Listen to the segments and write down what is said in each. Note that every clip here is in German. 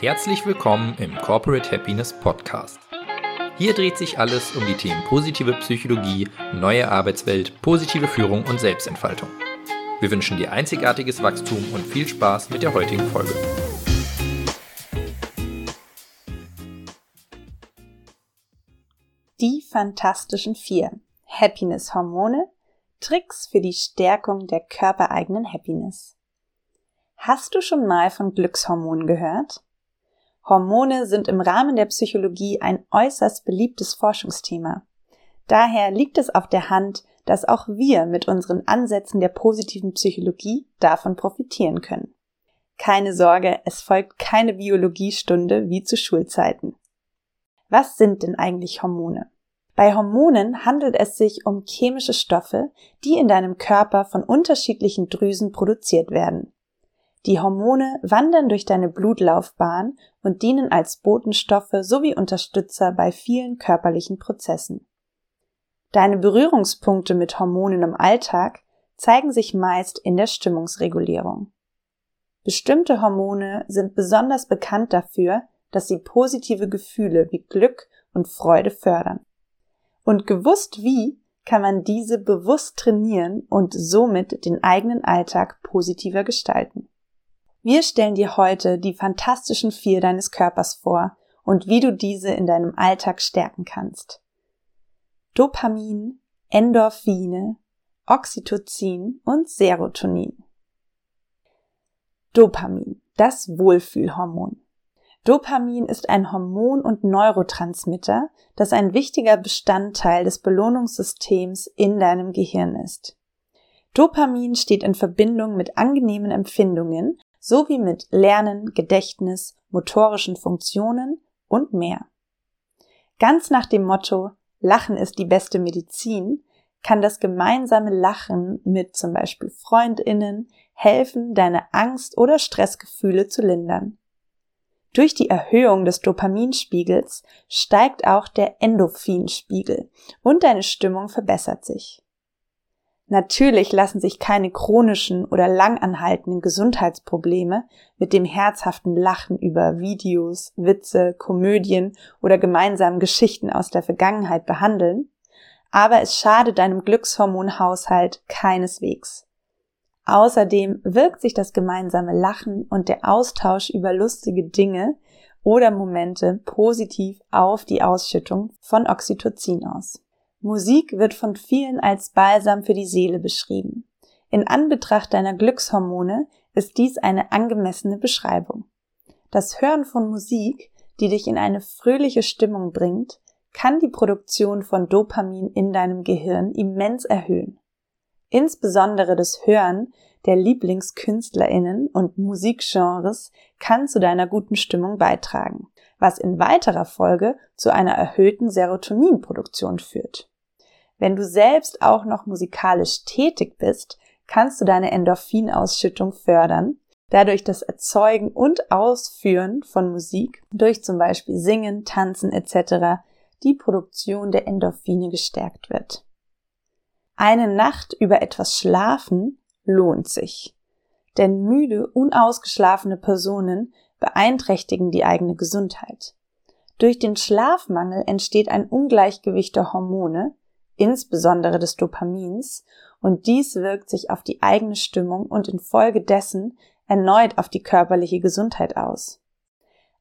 Herzlich willkommen im Corporate Happiness Podcast. Hier dreht sich alles um die Themen positive Psychologie, neue Arbeitswelt, positive Führung und Selbstentfaltung. Wir wünschen dir einzigartiges Wachstum und viel Spaß mit der heutigen Folge. Die Fantastischen Vier. Happiness-Hormone. Tricks für die Stärkung der körpereigenen Happiness. Hast du schon mal von Glückshormonen gehört? Hormone sind im Rahmen der Psychologie ein äußerst beliebtes Forschungsthema. Daher liegt es auf der Hand, dass auch wir mit unseren Ansätzen der positiven Psychologie davon profitieren können. Keine Sorge, es folgt keine Biologiestunde wie zu Schulzeiten. Was sind denn eigentlich Hormone? Bei Hormonen handelt es sich um chemische Stoffe, die in deinem Körper von unterschiedlichen Drüsen produziert werden. Die Hormone wandern durch deine Blutlaufbahn und dienen als Botenstoffe sowie Unterstützer bei vielen körperlichen Prozessen. Deine Berührungspunkte mit Hormonen im Alltag zeigen sich meist in der Stimmungsregulierung. Bestimmte Hormone sind besonders bekannt dafür, dass sie positive Gefühle wie Glück und Freude fördern. Und gewusst wie kann man diese bewusst trainieren und somit den eigenen Alltag positiver gestalten. Wir stellen dir heute die fantastischen vier deines Körpers vor und wie du diese in deinem Alltag stärken kannst. Dopamin, Endorphine, Oxytocin und Serotonin. Dopamin, das Wohlfühlhormon. Dopamin ist ein Hormon und Neurotransmitter, das ein wichtiger Bestandteil des Belohnungssystems in deinem Gehirn ist. Dopamin steht in Verbindung mit angenehmen Empfindungen sowie mit Lernen, Gedächtnis, motorischen Funktionen und mehr. Ganz nach dem Motto Lachen ist die beste Medizin kann das gemeinsame Lachen mit zum Beispiel Freundinnen helfen, deine Angst oder Stressgefühle zu lindern. Durch die Erhöhung des Dopaminspiegels steigt auch der Endorphinspiegel und deine Stimmung verbessert sich. Natürlich lassen sich keine chronischen oder langanhaltenden Gesundheitsprobleme mit dem herzhaften Lachen über Videos, Witze, Komödien oder gemeinsamen Geschichten aus der Vergangenheit behandeln, aber es schadet deinem Glückshormonhaushalt keineswegs. Außerdem wirkt sich das gemeinsame Lachen und der Austausch über lustige Dinge oder Momente positiv auf die Ausschüttung von Oxytocin aus. Musik wird von vielen als Balsam für die Seele beschrieben. In Anbetracht deiner Glückshormone ist dies eine angemessene Beschreibung. Das Hören von Musik, die dich in eine fröhliche Stimmung bringt, kann die Produktion von Dopamin in deinem Gehirn immens erhöhen. Insbesondere das Hören der Lieblingskünstlerinnen und Musikgenres kann zu deiner guten Stimmung beitragen, was in weiterer Folge zu einer erhöhten Serotoninproduktion führt. Wenn du selbst auch noch musikalisch tätig bist, kannst du deine Endorphinausschüttung fördern, dadurch das Erzeugen und Ausführen von Musik durch zum Beispiel Singen, Tanzen etc. die Produktion der Endorphine gestärkt wird. Eine Nacht über etwas schlafen lohnt sich. Denn müde, unausgeschlafene Personen beeinträchtigen die eigene Gesundheit. Durch den Schlafmangel entsteht ein Ungleichgewicht der Hormone, insbesondere des Dopamins, und dies wirkt sich auf die eigene Stimmung und infolgedessen erneut auf die körperliche Gesundheit aus.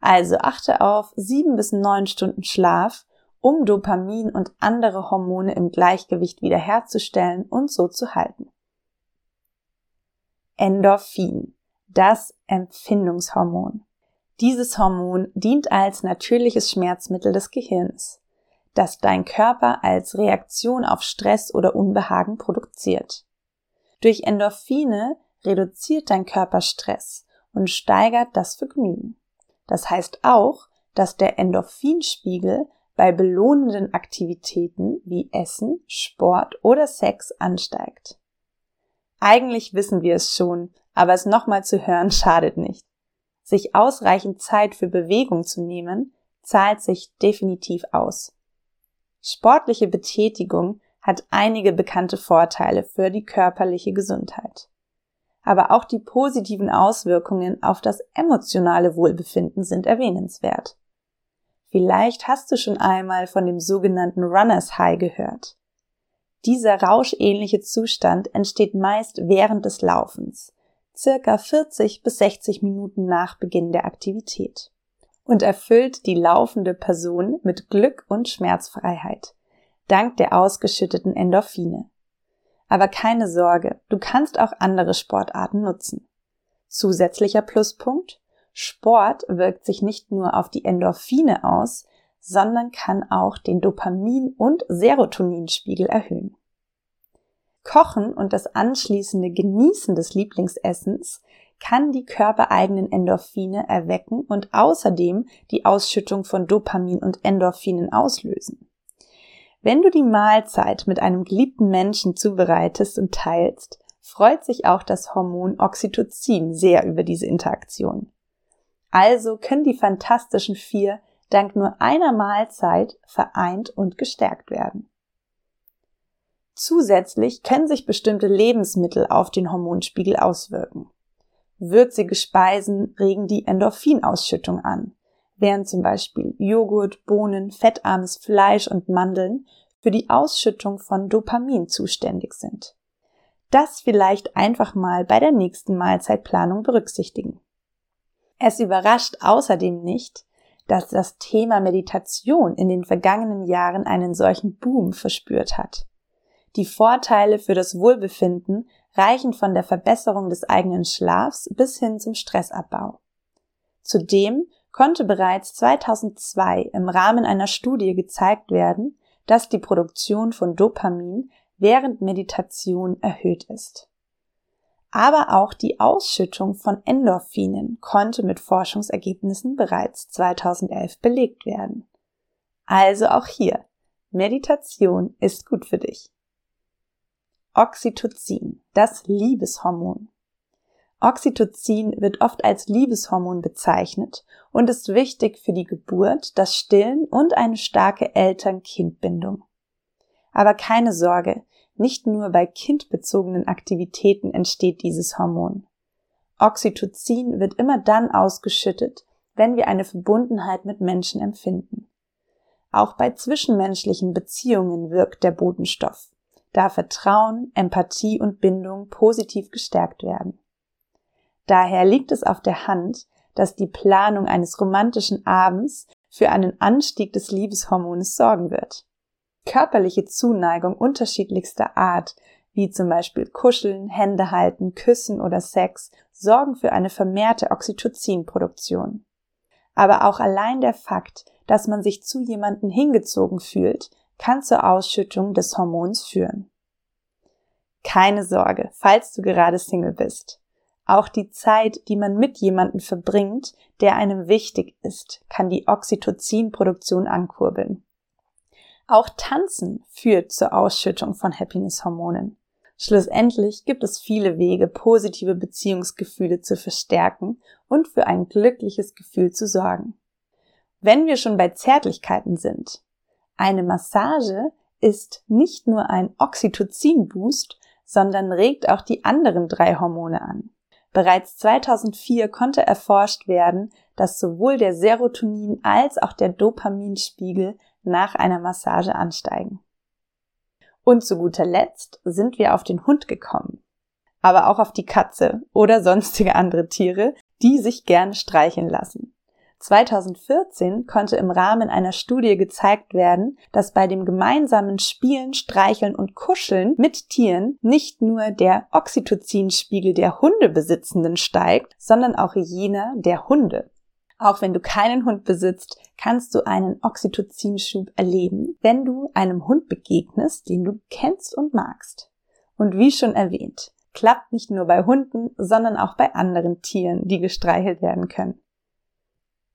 Also achte auf sieben bis neun Stunden Schlaf, um Dopamin und andere Hormone im Gleichgewicht wiederherzustellen und so zu halten. Endorphin, das Empfindungshormon. Dieses Hormon dient als natürliches Schmerzmittel des Gehirns das dein Körper als Reaktion auf Stress oder Unbehagen produziert. Durch Endorphine reduziert dein Körper Stress und steigert das Vergnügen. Das heißt auch, dass der Endorphinspiegel bei belohnenden Aktivitäten wie Essen, Sport oder Sex ansteigt. Eigentlich wissen wir es schon, aber es nochmal zu hören schadet nicht. Sich ausreichend Zeit für Bewegung zu nehmen, zahlt sich definitiv aus. Sportliche Betätigung hat einige bekannte Vorteile für die körperliche Gesundheit. aber auch die positiven Auswirkungen auf das emotionale Wohlbefinden sind erwähnenswert. Vielleicht hast du schon einmal von dem sogenannten Runners High gehört. Dieser rauschähnliche Zustand entsteht meist während des Laufens, circa 40 bis 60 Minuten nach Beginn der Aktivität und erfüllt die laufende Person mit Glück und Schmerzfreiheit, dank der ausgeschütteten Endorphine. Aber keine Sorge, du kannst auch andere Sportarten nutzen. Zusätzlicher Pluspunkt, Sport wirkt sich nicht nur auf die Endorphine aus, sondern kann auch den Dopamin- und Serotoninspiegel erhöhen. Kochen und das anschließende Genießen des Lieblingsessens kann die körpereigenen Endorphine erwecken und außerdem die Ausschüttung von Dopamin und Endorphinen auslösen. Wenn du die Mahlzeit mit einem geliebten Menschen zubereitest und teilst, freut sich auch das Hormon Oxytocin sehr über diese Interaktion. Also können die fantastischen vier dank nur einer Mahlzeit vereint und gestärkt werden. Zusätzlich können sich bestimmte Lebensmittel auf den Hormonspiegel auswirken. Würzige Speisen regen die Endorphinausschüttung an, während zum Beispiel Joghurt, Bohnen, fettarmes Fleisch und Mandeln für die Ausschüttung von Dopamin zuständig sind. Das vielleicht einfach mal bei der nächsten Mahlzeitplanung berücksichtigen. Es überrascht außerdem nicht, dass das Thema Meditation in den vergangenen Jahren einen solchen Boom verspürt hat. Die Vorteile für das Wohlbefinden reichen von der Verbesserung des eigenen Schlafs bis hin zum Stressabbau. Zudem konnte bereits 2002 im Rahmen einer Studie gezeigt werden, dass die Produktion von Dopamin während Meditation erhöht ist. Aber auch die Ausschüttung von Endorphinen konnte mit Forschungsergebnissen bereits 2011 belegt werden. Also auch hier, Meditation ist gut für dich. Oxytocin, das Liebeshormon. Oxytocin wird oft als Liebeshormon bezeichnet und ist wichtig für die Geburt, das Stillen und eine starke Eltern-Kind-Bindung. Aber keine Sorge, nicht nur bei kindbezogenen Aktivitäten entsteht dieses Hormon. Oxytocin wird immer dann ausgeschüttet, wenn wir eine Verbundenheit mit Menschen empfinden. Auch bei zwischenmenschlichen Beziehungen wirkt der Botenstoff da Vertrauen, Empathie und Bindung positiv gestärkt werden. Daher liegt es auf der Hand, dass die Planung eines romantischen Abends für einen Anstieg des Liebeshormones sorgen wird. Körperliche Zuneigung unterschiedlichster Art, wie zum Beispiel Kuscheln, Hände halten, Küssen oder Sex, sorgen für eine vermehrte Oxytocinproduktion. Aber auch allein der Fakt, dass man sich zu jemanden hingezogen fühlt, kann zur Ausschüttung des Hormons führen. Keine Sorge, falls du gerade Single bist. Auch die Zeit, die man mit jemandem verbringt, der einem wichtig ist, kann die Oxytocinproduktion ankurbeln. Auch Tanzen führt zur Ausschüttung von Happiness-Hormonen. Schlussendlich gibt es viele Wege, positive Beziehungsgefühle zu verstärken und für ein glückliches Gefühl zu sorgen. Wenn wir schon bei Zärtlichkeiten sind, eine Massage ist nicht nur ein Oxytocin-Boost, sondern regt auch die anderen drei Hormone an. Bereits 2004 konnte erforscht werden, dass sowohl der Serotonin als auch der Dopaminspiegel nach einer Massage ansteigen. Und zu guter Letzt sind wir auf den Hund gekommen, aber auch auf die Katze oder sonstige andere Tiere, die sich gerne streicheln lassen. 2014 konnte im Rahmen einer Studie gezeigt werden, dass bei dem gemeinsamen Spielen, Streicheln und Kuscheln mit Tieren nicht nur der Oxytocinspiegel der Hundebesitzenden steigt, sondern auch jener der Hunde. Auch wenn du keinen Hund besitzt, kannst du einen Oxytocinschub erleben, wenn du einem Hund begegnest, den du kennst und magst. Und wie schon erwähnt, klappt nicht nur bei Hunden, sondern auch bei anderen Tieren, die gestreichelt werden können.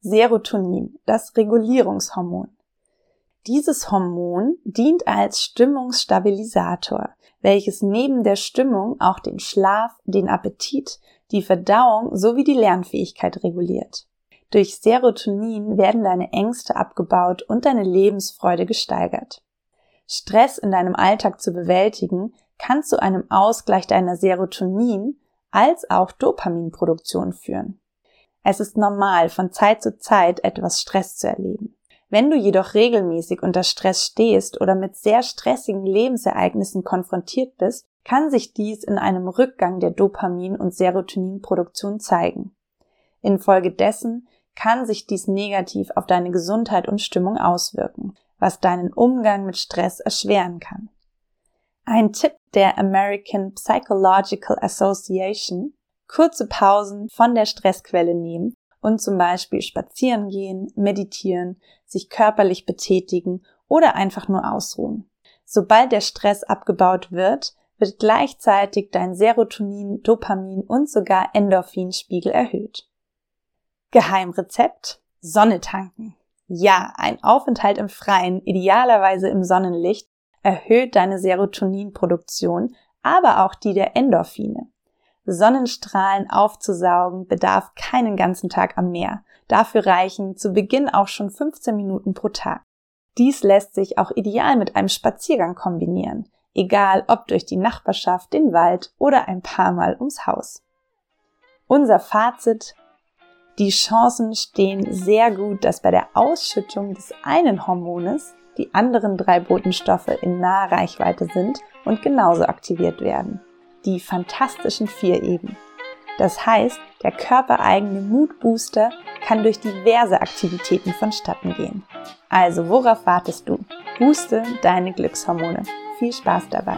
Serotonin, das Regulierungshormon. Dieses Hormon dient als Stimmungsstabilisator, welches neben der Stimmung auch den Schlaf, den Appetit, die Verdauung sowie die Lernfähigkeit reguliert. Durch Serotonin werden deine Ängste abgebaut und deine Lebensfreude gesteigert. Stress in deinem Alltag zu bewältigen, kann zu einem Ausgleich deiner Serotonin, als auch Dopaminproduktion führen. Es ist normal, von Zeit zu Zeit etwas Stress zu erleben. Wenn du jedoch regelmäßig unter Stress stehst oder mit sehr stressigen Lebensereignissen konfrontiert bist, kann sich dies in einem Rückgang der Dopamin- und Serotoninproduktion zeigen. Infolgedessen kann sich dies negativ auf deine Gesundheit und Stimmung auswirken, was deinen Umgang mit Stress erschweren kann. Ein Tipp der American Psychological Association, kurze Pausen von der Stressquelle nehmen und zum Beispiel spazieren gehen, meditieren, sich körperlich betätigen oder einfach nur ausruhen. Sobald der Stress abgebaut wird, wird gleichzeitig dein Serotonin, Dopamin und sogar Endorphinspiegel erhöht. Geheimrezept? Sonne tanken. Ja, ein Aufenthalt im Freien, idealerweise im Sonnenlicht, erhöht deine Serotoninproduktion, aber auch die der Endorphine. Sonnenstrahlen aufzusaugen bedarf keinen ganzen Tag am Meer. Dafür reichen zu Beginn auch schon 15 Minuten pro Tag. Dies lässt sich auch ideal mit einem Spaziergang kombinieren egal ob durch die Nachbarschaft, den Wald oder ein paar Mal ums Haus. Unser Fazit die Chancen stehen sehr gut, dass bei der Ausschüttung des einen Hormones die anderen drei Botenstoffe in naher Reichweite sind und genauso aktiviert werden. Die fantastischen vier eben. Das heißt, der körpereigene Moodbooster kann durch diverse Aktivitäten vonstatten gehen. Also worauf wartest du? Booste deine Glückshormone viel Spaß dabei.